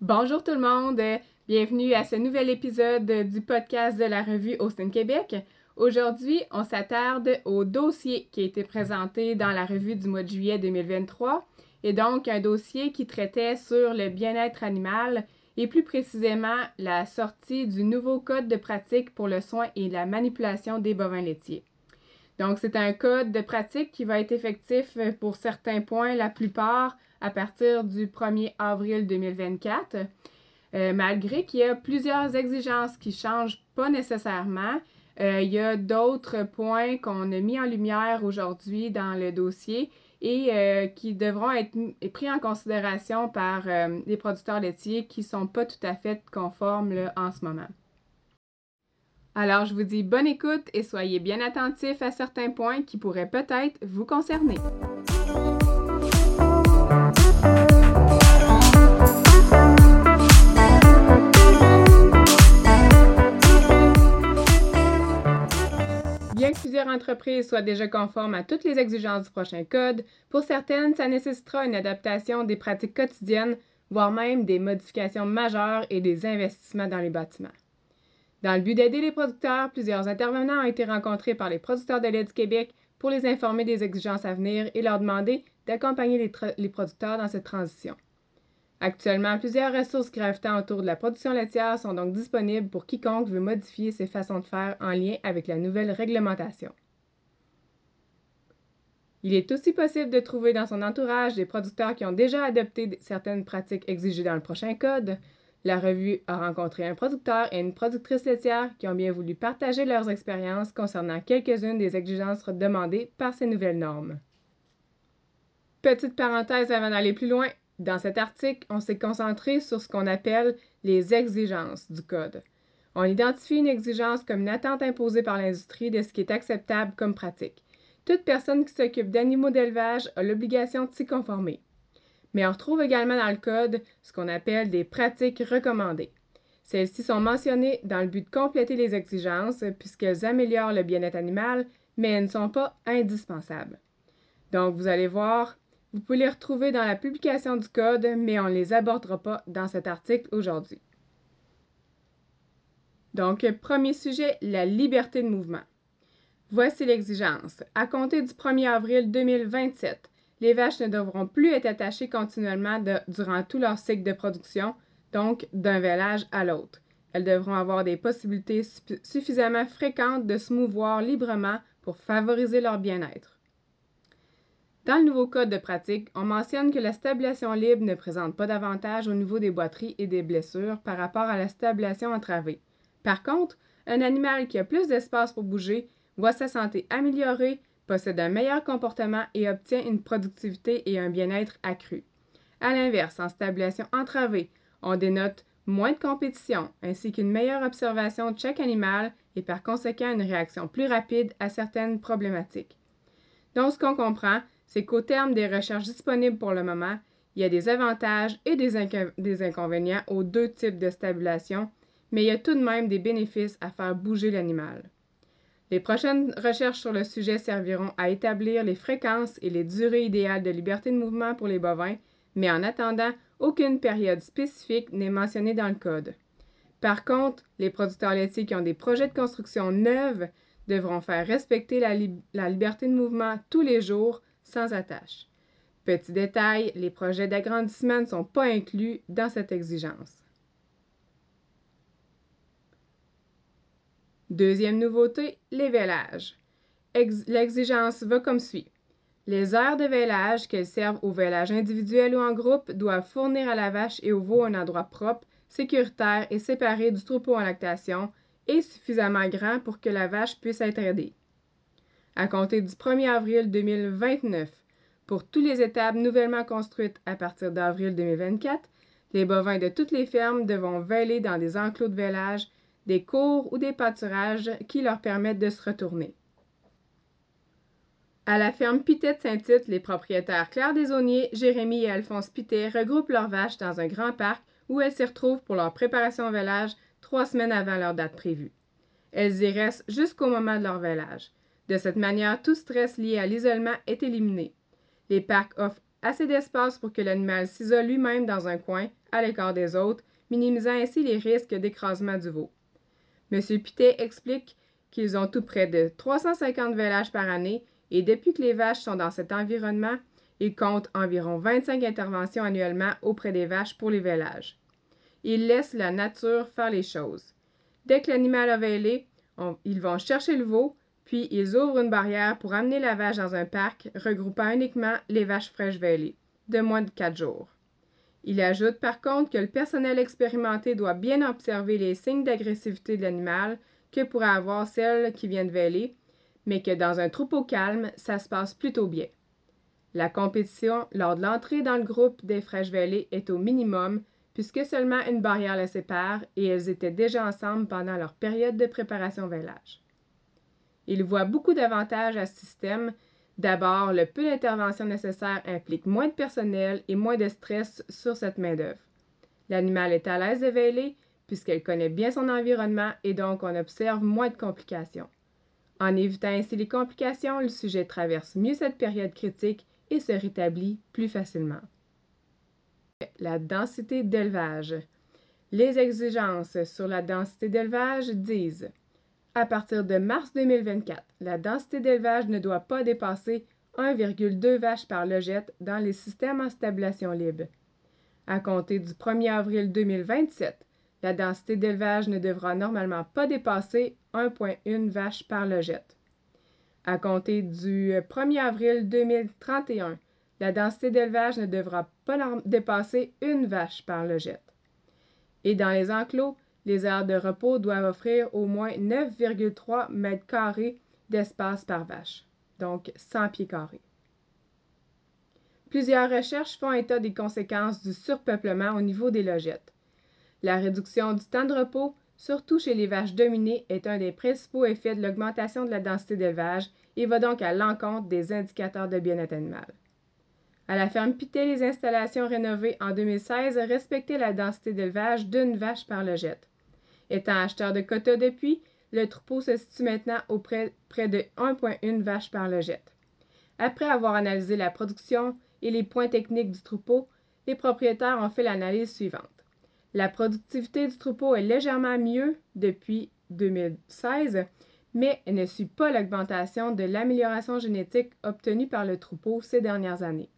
Bonjour tout le monde, bienvenue à ce nouvel épisode du podcast de la revue Austin Québec. Aujourd'hui, on s'attarde au dossier qui a été présenté dans la revue du mois de juillet 2023 et donc un dossier qui traitait sur le bien-être animal et plus précisément la sortie du nouveau code de pratique pour le soin et la manipulation des bovins laitiers. Donc, c'est un code de pratique qui va être effectif pour certains points, la plupart à partir du 1er avril 2024. Euh, malgré qu'il y a plusieurs exigences qui changent pas nécessairement, euh, il y a d'autres points qu'on a mis en lumière aujourd'hui dans le dossier et euh, qui devront être pris en considération par les producteurs laitiers qui ne sont pas tout à fait conformes en ce moment. Alors, je vous dis bonne écoute et soyez bien attentifs à certains points qui pourraient peut-être vous concerner. Bien que plusieurs entreprises soient déjà conformes à toutes les exigences du prochain code, pour certaines, ça nécessitera une adaptation des pratiques quotidiennes, voire même des modifications majeures et des investissements dans les bâtiments. Dans le but d'aider les producteurs, plusieurs intervenants ont été rencontrés par les producteurs de lait du Québec pour les informer des exigences à venir et leur demander d'accompagner les, les, producteurs dans cette transition. Actuellement, plusieurs ressources gravitant autour de la production laitière sont donc disponibles pour quiconque veut modifier ses façons de faire en lien avec la nouvelle réglementation. Il est aussi possible de trouver dans son entourage des producteurs qui ont déjà adopté certaines pratiques exigées dans le prochain code. La revue a rencontré un producteur et une productrice laitière qui ont bien voulu partager leurs expériences concernant quelques-unes des exigences demandées par ces nouvelles normes. Petite parenthèse avant d'aller plus loin, dans cet article, on s'est concentré sur ce qu'on appelle les exigences du code. On identifie une exigence comme une attente imposée par l'industrie de ce qui est acceptable comme pratique. Toute personne qui s'occupe d'animaux d'élevage a l'obligation de s'y conformer. Mais on retrouve également dans le code ce qu'on appelle des pratiques recommandées. Celles-ci sont mentionnées dans le but de compléter les exigences puisqu'elles améliorent le bien-être animal, mais elles ne sont pas indispensables. Donc, vous allez voir, vous pouvez les retrouver dans la publication du code, mais on ne les abordera pas dans cet article aujourd'hui. Donc, premier sujet, la liberté de mouvement. Voici l'exigence. À compter du 1er avril 2027, les vaches ne devront plus être attachées continuellement durant tout leur cycle de production, donc d'un vélage à l'autre. Elles devront avoir des possibilités suffisamment fréquentes de se mouvoir librement pour favoriser leur bien-être. Dans le nouveau code de pratique, on mentionne que la stabulation libre ne présente pas d'avantage au niveau des boiteries et des blessures par rapport à la stabulation entravée. Par contre, un animal qui a plus d'espace pour bouger voit sa santé améliorée, possède un meilleur comportement et obtient une productivité et un bien-être accru. À l'inverse, en stabulation entravée, on dénote moins de compétition ainsi qu'une meilleure observation de chaque animal et par conséquent une réaction plus rapide à certaines problématiques. Donc, ce qu'on comprend, c'est qu'au terme des recherches disponibles pour le moment, il y a des avantages et des, inconvénients aux deux types de stabulation, mais il y a tout de même des bénéfices à faire bouger l'animal. Les prochaines recherches sur le sujet serviront à établir les fréquences et les durées idéales de liberté de mouvement pour les bovins, mais en attendant, aucune période spécifique n'est mentionnée dans le code. Par contre, les producteurs laitiers qui ont des projets de construction neuves devront faire respecter la, la liberté de mouvement tous les jours sans attache. Petit détail, les projets d'agrandissement ne sont pas inclus dans cette exigence. Deuxième nouveauté, les vélages. L'exigence va comme suit. Les aires de vélage, qu'elles servent au vélage individuel ou en groupe, doivent fournir à la vache et au veau un endroit propre, sécuritaire et séparé du troupeau en lactation et suffisamment grand pour que la vache puisse être aidée à compter du 1er avril 2029. Pour toutes les étapes nouvellement construites à partir d'avril 2024, les bovins de toutes les fermes devront veiller dans des enclos de vélage, des cours ou des pâturages qui leur permettent de se retourner. À la ferme Pitet Saint-Tite, les propriétaires Claire Desauniers, Jérémy et Alphonse Pitet regroupent leurs vaches dans un grand parc où elles s'y retrouvent pour leur préparation au vélage trois semaines avant leur date prévue. Elles y restent jusqu'au moment de leur vélage. De cette manière, tout stress lié à l'isolement est éliminé. Les parcs offrent assez d'espace pour que l'animal s'isole lui-même dans un coin, à l'écart des autres, minimisant ainsi les risques d'écrasement du veau. M. Pittet explique qu'ils ont tout près de 350 vélages par année et depuis que les vaches sont dans cet environnement, ils comptent environ 25 interventions annuellement auprès des vaches pour les vélages. Ils laissent la nature faire les choses. Dès que l'animal a vélé, ils vont chercher le veau, puis ils ouvrent une barrière pour amener la vache dans un parc regroupant uniquement les vaches fraîches vêlées, de moins de quatre jours. Il ajoute par contre que le personnel expérimenté doit bien observer les signes d'agressivité de l'animal que pourrait avoir celle qui vient de vêler, mais que dans un troupeau calme, ça se passe plutôt bien. La compétition lors de l'entrée dans le groupe des fraîches vêlées est au minimum puisque seulement une barrière les sépare et elles étaient déjà ensemble pendant leur période de préparation vélage. Il voit beaucoup d'avantages à ce système. D'abord, le peu d'intervention nécessaire implique moins de personnel et moins de stress sur cette main-d'œuvre. L'animal est à l'aise de véler puisqu'elle connaît bien son environnement et donc on observe moins de complications. En évitant ainsi les complications, le sujet traverse mieux cette période critique et se rétablit plus facilement. La densité d'élevage. Les exigences sur la densité d'élevage disent à partir de mars 2024, la densité d'élevage ne doit pas dépasser 1,2 vaches par logette dans les systèmes en stabulation libre. À compter du 1er avril 2027, la densité d'élevage ne devra normalement pas dépasser 1,1 vache par logette. À compter du 1er avril 2031, la densité d'élevage ne devra pas dépasser une vache par logette. Et dans les enclos, les aires de repos doivent offrir au moins 9,3 mètres carrés d'espace par vache, donc 100 pieds carrés. Plusieurs recherches font état des conséquences du surpeuplement au niveau des logettes. La réduction du temps de repos, surtout chez les vaches dominées, est un des principaux effets de l'augmentation de la densité d'élevage et va donc à l'encontre des indicateurs de bien-être animal. À la ferme Pité, les installations rénovées en 2016 respectaient la densité d'élevage d'une vache par logette. Étant acheteur de quotas depuis, le troupeau se situe maintenant auprès près de 1,1 vaches par logette. Après avoir analysé la production et les points techniques du troupeau, les propriétaires ont fait l'analyse suivante. La productivité du troupeau est légèrement mieux depuis 2016, mais elle ne suit pas l'augmentation de l'amélioration génétique obtenue par le troupeau ces dernières années.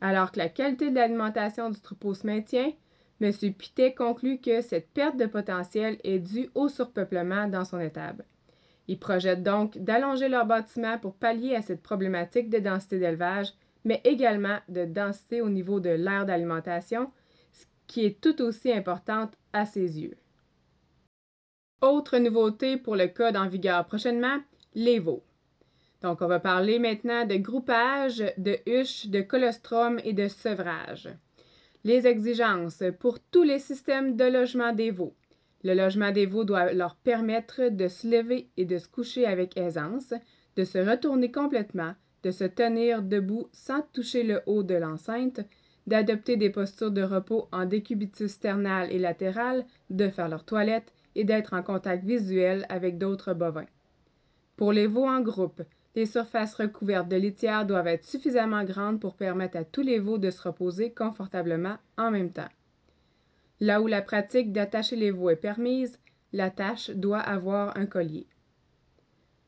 Alors que la qualité de l'alimentation du troupeau se maintient, M. Pittet conclut que cette perte de potentiel est due au surpeuplement dans son étable. Il projette donc d'allonger leur bâtiment pour pallier à cette problématique de densité d'élevage, mais également de densité au niveau de l'aire d'alimentation, ce qui est tout aussi importante à ses yeux. Autre nouveauté pour le code en vigueur prochainement, les veaux. Donc, on va parler maintenant de groupage, de huche, de colostrum et de sevrage. Les exigences pour tous les systèmes de logement des veaux. Le logement des veaux doit leur permettre de se lever et de se coucher avec aisance, de se retourner complètement, de se tenir debout sans toucher le haut de l'enceinte, d'adopter des postures de repos en décubitus sternal et latéral, de faire leur toilette et d'être en contact visuel avec d'autres bovins. Pour les veaux en groupe, les surfaces recouvertes de litière doivent être suffisamment grandes pour permettre à tous les veaux de se reposer confortablement en même temps. Là où la pratique d'attacher les veaux est permise, l'attache doit avoir un collier.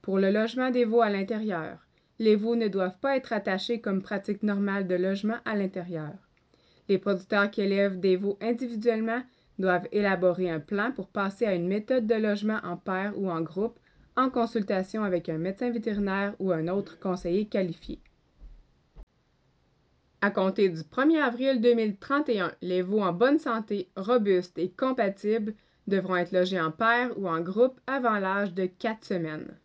Pour le logement des veaux à l'intérieur, les veaux ne doivent pas être attachés comme pratique normale de logement à l'intérieur. Les producteurs qui élèvent des veaux individuellement doivent élaborer un plan pour passer à une méthode de logement en paire ou en groupe en consultation avec un médecin vétérinaire ou un autre conseiller qualifié. À compter du 1er avril 2031, les veaux en bonne santé, robustes et compatibles devront être logés en paire ou en groupe avant l'âge de 4 semaines.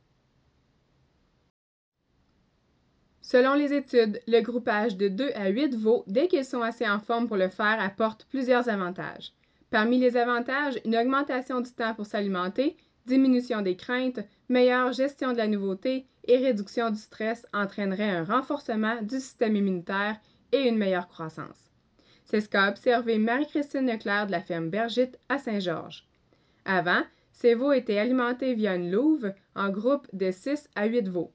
Selon les études, le groupage de 2 à 8 veaux, dès qu'ils sont assez en forme pour le faire, apporte plusieurs avantages. Parmi les avantages, une augmentation du temps pour s'alimenter, diminution des craintes, meilleure gestion de la nouveauté et réduction du stress entraîneraient un renforcement du système immunitaire et une meilleure croissance. C'est ce qu'a observé Marie-Christine Leclerc de la ferme Bergite à Saint-Georges. Avant, Ces veaux étaient alimentés via une louve en groupe de 6 à 8 veaux.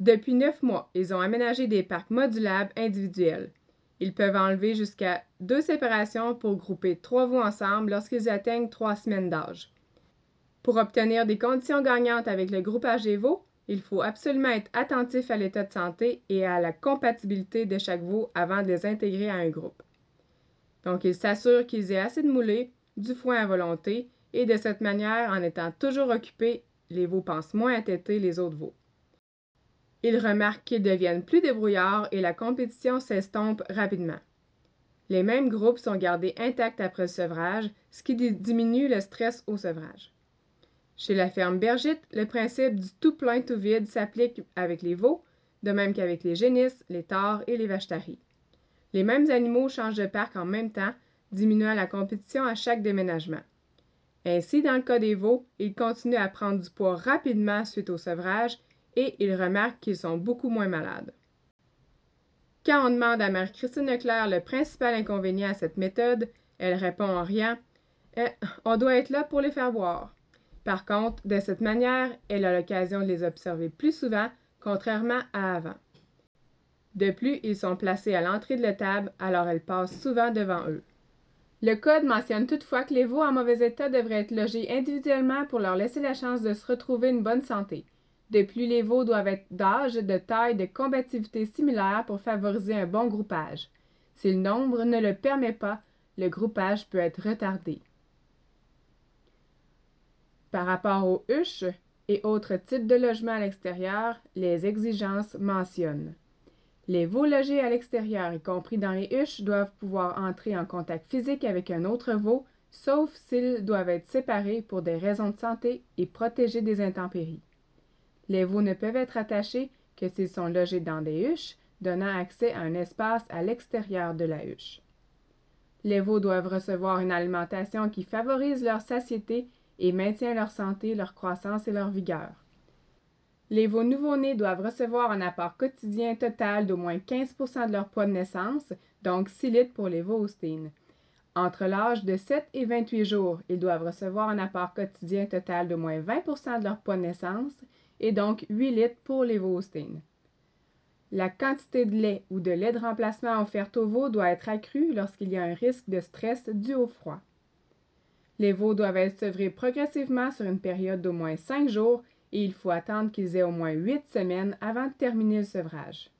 Depuis neuf mois, ils ont aménagé des parcs modulables individuels. Ils peuvent enlever jusqu'à deux séparations pour grouper trois veaux ensemble lorsqu'ils atteignent trois semaines d'âge. Pour obtenir des conditions gagnantes avec le des veaux, il faut absolument être attentif à l'état de santé et à la compatibilité de chaque veau avant de les intégrer à un groupe. Donc, ils s'assurent qu'ils aient assez de moulées, du foin à volonté, et de cette manière, en étant toujours occupés, les veaux pensent moins à têter les autres veaux. Ils remarquent qu'ils deviennent plus débrouillards et la compétition s'estompe rapidement. Les mêmes groupes sont gardés intacts après le sevrage, ce qui diminue le stress au sevrage. Chez la ferme Bergite, le principe du tout plein tout vide s'applique avec les veaux, de même qu'avec les génisses, les tares et les vaches taries. Les mêmes animaux changent de parc en même temps, diminuant la compétition à chaque déménagement. Ainsi, dans le cas des veaux, ils continuent à prendre du poids rapidement suite au sevrage et ils remarquent qu'ils sont beaucoup moins malades. Quand on demande à Marie-Christine Leclerc le principal inconvénient à cette méthode, elle répond en riant eh, On doit être là pour les faire boire. Par contre, de cette manière, elle a l'occasion de les observer plus souvent, contrairement à avant. De plus, ils sont placés à l'entrée de l'étable, alors elle passe souvent devant eux. Le Code mentionne toutefois que les veaux en mauvais état devraient être logés individuellement pour leur laisser la chance de se retrouver une bonne santé. De plus, les veaux doivent être d'âge, de taille, de combativité similaire pour favoriser un bon groupage. Si le nombre ne le permet pas, le groupage peut être retardé. Par rapport aux huches et autres types de logements à l'extérieur, les exigences mentionnent. Les veaux logés à l'extérieur, y compris dans les huches, doivent pouvoir entrer en contact physique avec un autre veau, sauf s'ils doivent être séparés pour des raisons de santé et protégés des intempéries. Les veaux ne peuvent être attachés que s'ils sont logés dans des huches, donnant accès à un espace à l'extérieur de la huche. Les veaux doivent recevoir une alimentation qui favorise leur satiété et maintient leur santé, leur croissance et leur vigueur. Les veaux nouveau-nés doivent recevoir un apport quotidien total d'au moins 15% de leur poids de naissance, donc 6 litres pour les veaux. Entre l'âge de 7 et 28 jours, ils doivent recevoir un apport quotidien total d'au moins 20% de leur poids de naissance et donc 8 litres pour les veaux. La quantité de lait ou de lait de remplacement offerte aux veaux doit être accrue lorsqu'il y a un risque de stress dû au froid. Les veaux doivent être sevrés progressivement sur une période d'au moins 5 jours et il faut attendre qu'ils aient au moins 8 semaines avant de terminer le sevrage.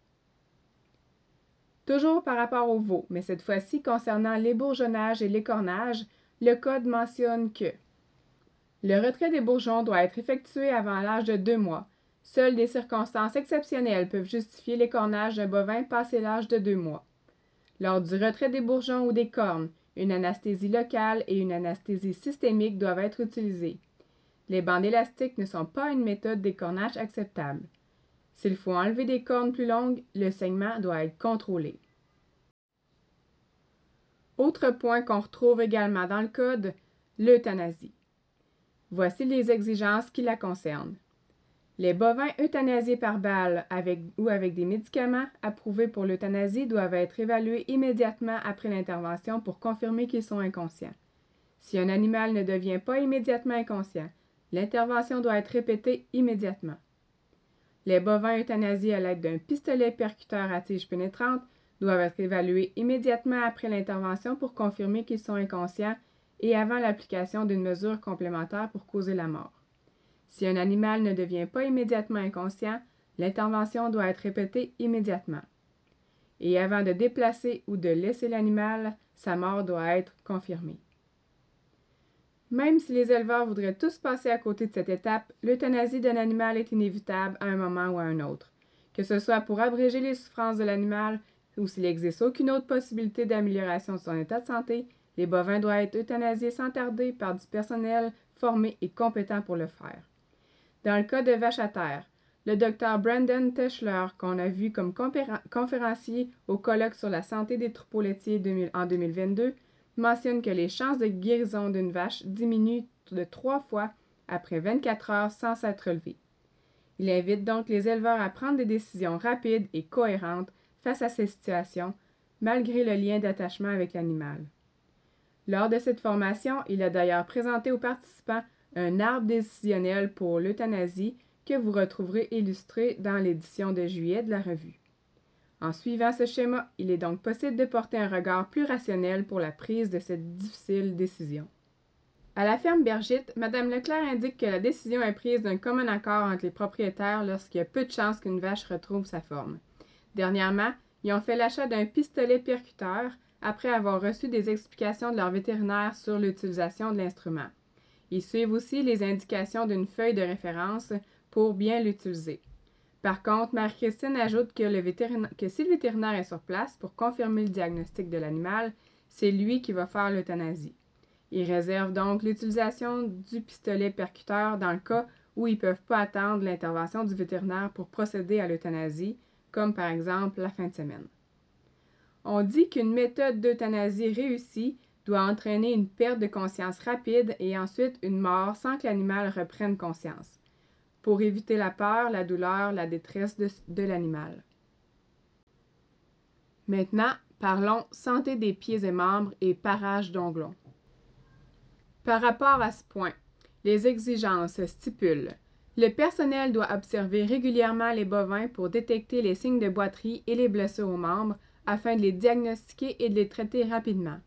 Toujours par rapport aux veaux, mais cette fois-ci concernant l'ébourgeonnage et l'écornage, le Code mentionne que le retrait des bourgeons doit être effectué avant l'âge de deux mois. Seules des circonstances exceptionnelles peuvent justifier l'écornage d'un bovin passé l'âge de deux mois. Lors du retrait des bourgeons ou des cornes, une anesthésie locale et une anesthésie systémique doivent être utilisées. Les bandes élastiques ne sont pas une méthode d'écornage acceptable. S'il faut enlever des cornes plus longues, le saignement doit être contrôlé. Autre point qu'on retrouve également dans le code, l'euthanasie. Voici les exigences qui la concernent. Les bovins euthanasiés par balle ou avec des médicaments approuvés pour l'euthanasie doivent être évalués immédiatement après l'intervention pour confirmer qu'ils sont inconscients. Si un animal ne devient pas immédiatement inconscient, l'intervention doit être répétée immédiatement. Les bovins euthanasiés à l'aide d'un pistolet percuteur à tige pénétrante doivent être évalués immédiatement après l'intervention pour confirmer qu'ils sont inconscients et avant l'application d'une mesure complémentaire pour causer la mort. Si un animal ne devient pas immédiatement inconscient, l'intervention doit être répétée immédiatement. Et avant de déplacer ou de laisser l'animal, sa mort doit être confirmée. Même si les éleveurs voudraient tous passer à côté de cette étape, l'euthanasie d'un animal est inévitable à un moment ou à un autre. Que ce soit pour abréger les souffrances de l'animal ou s'il n'existe aucune autre possibilité d'amélioration de son état de santé, les bovins doivent être euthanasiés sans tarder par du personnel formé et compétent pour le faire. Dans le cas de vaches à terre, le docteur Brandon Teschler, qu'on a vu comme conférencier au colloque sur la santé des troupeaux laitiers en 2022, mentionne que les chances de guérison d'une vache diminuent de trois fois après 24 heures sans s'être relevées. Il invite donc les éleveurs à prendre des décisions rapides et cohérentes face à ces situations, malgré le lien d'attachement avec l'animal. Lors de cette formation, il a d'ailleurs présenté aux participants un arbre décisionnel pour l'euthanasie que vous retrouverez illustré dans l'édition de juillet de la revue. En suivant ce schéma, il est donc possible de porter un regard plus rationnel pour la prise de cette difficile décision. À la ferme Bergite, Mme Leclerc indique que la décision est prise d'un commun accord entre les propriétaires lorsqu'il y a peu de chances qu'une vache retrouve sa forme. Dernièrement, ils ont fait l'achat d'un pistolet percuteur après avoir reçu des explications de leur vétérinaire sur l'utilisation de l'instrument. Ils suivent aussi les indications d'une feuille de référence pour bien l'utiliser. Par contre, Marie-Christine ajoute que, si le vétérinaire est sur place pour confirmer le diagnostic de l'animal, c'est lui qui va faire l'euthanasie. Il réserve donc l'utilisation du pistolet percuteur dans le cas où ils ne peuvent pas attendre l'intervention du vétérinaire pour procéder à l'euthanasie, comme par exemple la fin de semaine. On dit qu'une méthode d'euthanasie réussie doit entraîner une perte de conscience rapide et ensuite une mort sans que l'animal reprenne conscience pour éviter la peur, la douleur, la détresse de, l'animal. Maintenant, parlons santé des pieds et membres et parage d'onglons. Par rapport à ce point, les exigences stipulent le personnel doit observer régulièrement les bovins pour détecter les signes de boiterie et les blessures aux membres afin de les diagnostiquer et de les traiter rapidement.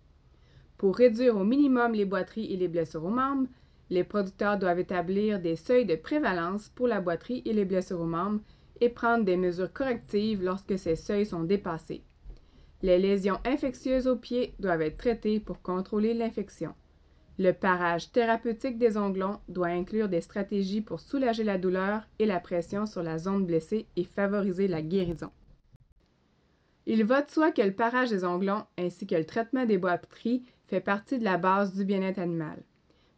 Pour réduire au minimum les boiteries et les blessures aux membres, les producteurs doivent établir des seuils de prévalence pour la boiterie et les blessures aux membres et prendre des mesures correctives lorsque ces seuils sont dépassés. Les lésions infectieuses aux pieds doivent être traitées pour contrôler l'infection. Le parage thérapeutique des onglons doit inclure des stratégies pour soulager la douleur et la pression sur la zone blessée et favoriser la guérison. Il va de soi que le parage des onglons ainsi que le traitement des boiteries fait partie de la base du bien-être animal.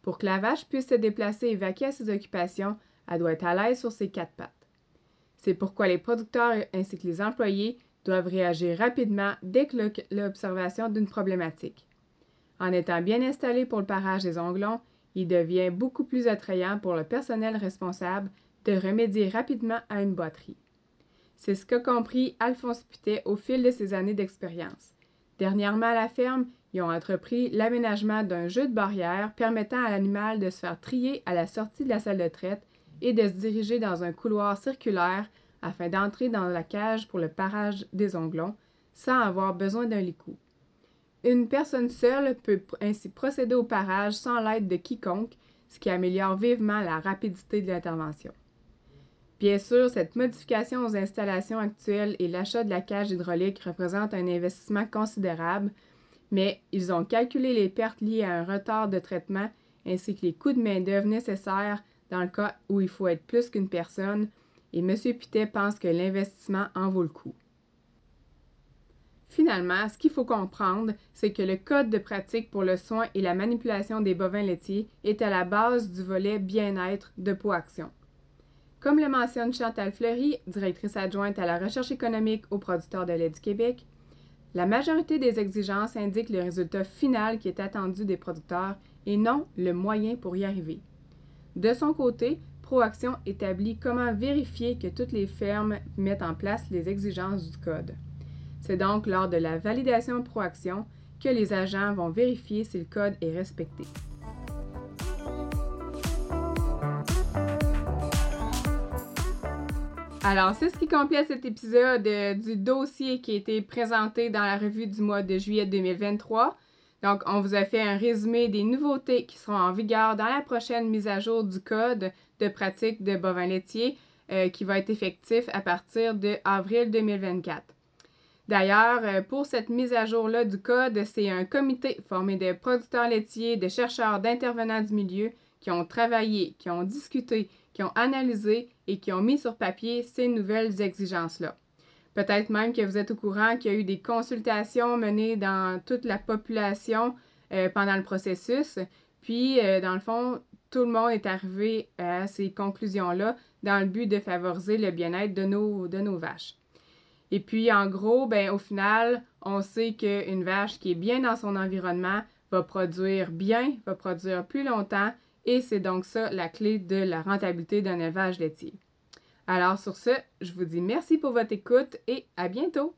Pour que la vache puisse se déplacer et vaquer à ses occupations, elle doit être à l'aise sur ses quatre pattes. C'est pourquoi les producteurs ainsi que les employés doivent réagir rapidement dès que l'observation d'une problématique. En étant bien installé pour le parage des onglons, il devient beaucoup plus attrayant pour le personnel responsable de remédier rapidement à une boiterie. C'est ce qu'a compris Alphonse Putet au fil de ses années d'expérience. Dernièrement à la ferme, ils ont entrepris l'aménagement d'un jeu de barrière permettant à l'animal de se faire trier à la sortie de la salle de traite et de se diriger dans un couloir circulaire afin d'entrer dans la cage pour le parage des onglons sans avoir besoin d'un licou. Une personne seule peut ainsi procéder au parage sans l'aide de quiconque, ce qui améliore vivement la rapidité de l'intervention. Bien sûr, cette modification aux installations actuelles et l'achat de la cage hydraulique représentent un investissement considérable, mais ils ont calculé les pertes liées à un retard de traitement ainsi que les coûts de main-d'œuvre nécessaires dans le cas où il faut être plus qu'une personne, et M. Pitet pense que l'investissement en vaut le coup. Finalement, ce qu'il faut comprendre, c'est que le code de pratique pour le soin et la manipulation des bovins laitiers est à la base du volet bien-être de Action. Comme le mentionne Chantal Fleury, directrice adjointe à la recherche économique aux producteurs de lait du Québec, la majorité des exigences indiquent le résultat final qui est attendu des producteurs et non le moyen pour y arriver. De son côté, Proaction établit comment vérifier que toutes les fermes mettent en place les exigences du code. C'est donc lors de la validation Proaction que les agents vont vérifier si le code est respecté. Alors, c'est ce qui complète cet épisode euh, du dossier qui a été présenté dans la revue du mois de juillet 2023. Donc, on vous a fait un résumé des nouveautés qui seront en vigueur dans la prochaine mise à jour du code de pratique de bovins laitiers euh, qui va être effectif à partir de avril 2024. D'ailleurs, euh, pour cette mise à jour-là du code, c'est un comité formé de producteurs laitiers, de chercheurs, d'intervenants du milieu qui ont travaillé, qui ont discuté, qui ont analysé et qui ont mis sur papier ces nouvelles exigences-là. Peut-être même que vous êtes au courant qu'il y a eu des consultations menées dans toute la population euh, pendant le processus. Puis, euh, dans le fond, tout le monde est arrivé à ces conclusions-là dans le but de favoriser le bien-être de nos, vaches. Et puis, en gros, ben, au final, on sait qu'une vache qui est bien dans son environnement va produire bien, va produire plus longtemps et c'est donc ça la clé de la rentabilité d'un élevage laitier. Alors sur ce, je vous dis merci pour votre écoute et à bientôt!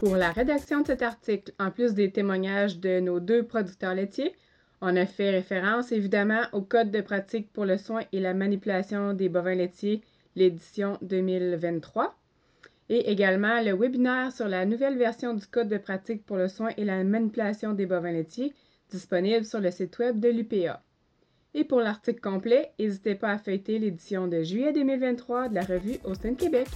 Pour la rédaction de cet article, en plus des témoignages de nos deux producteurs laitiers, on a fait référence évidemment au Code de pratique pour le soin et la manipulation des bovins laitiers, l'édition 2023, et également le webinaire sur la nouvelle version du Code de pratique pour le soin et la manipulation des bovins laitiers, disponible sur le site web de l'UPA. Et pour l'article complet, n'hésitez pas à feuilleter l'édition de juillet 2023 de la revue Austin Québec.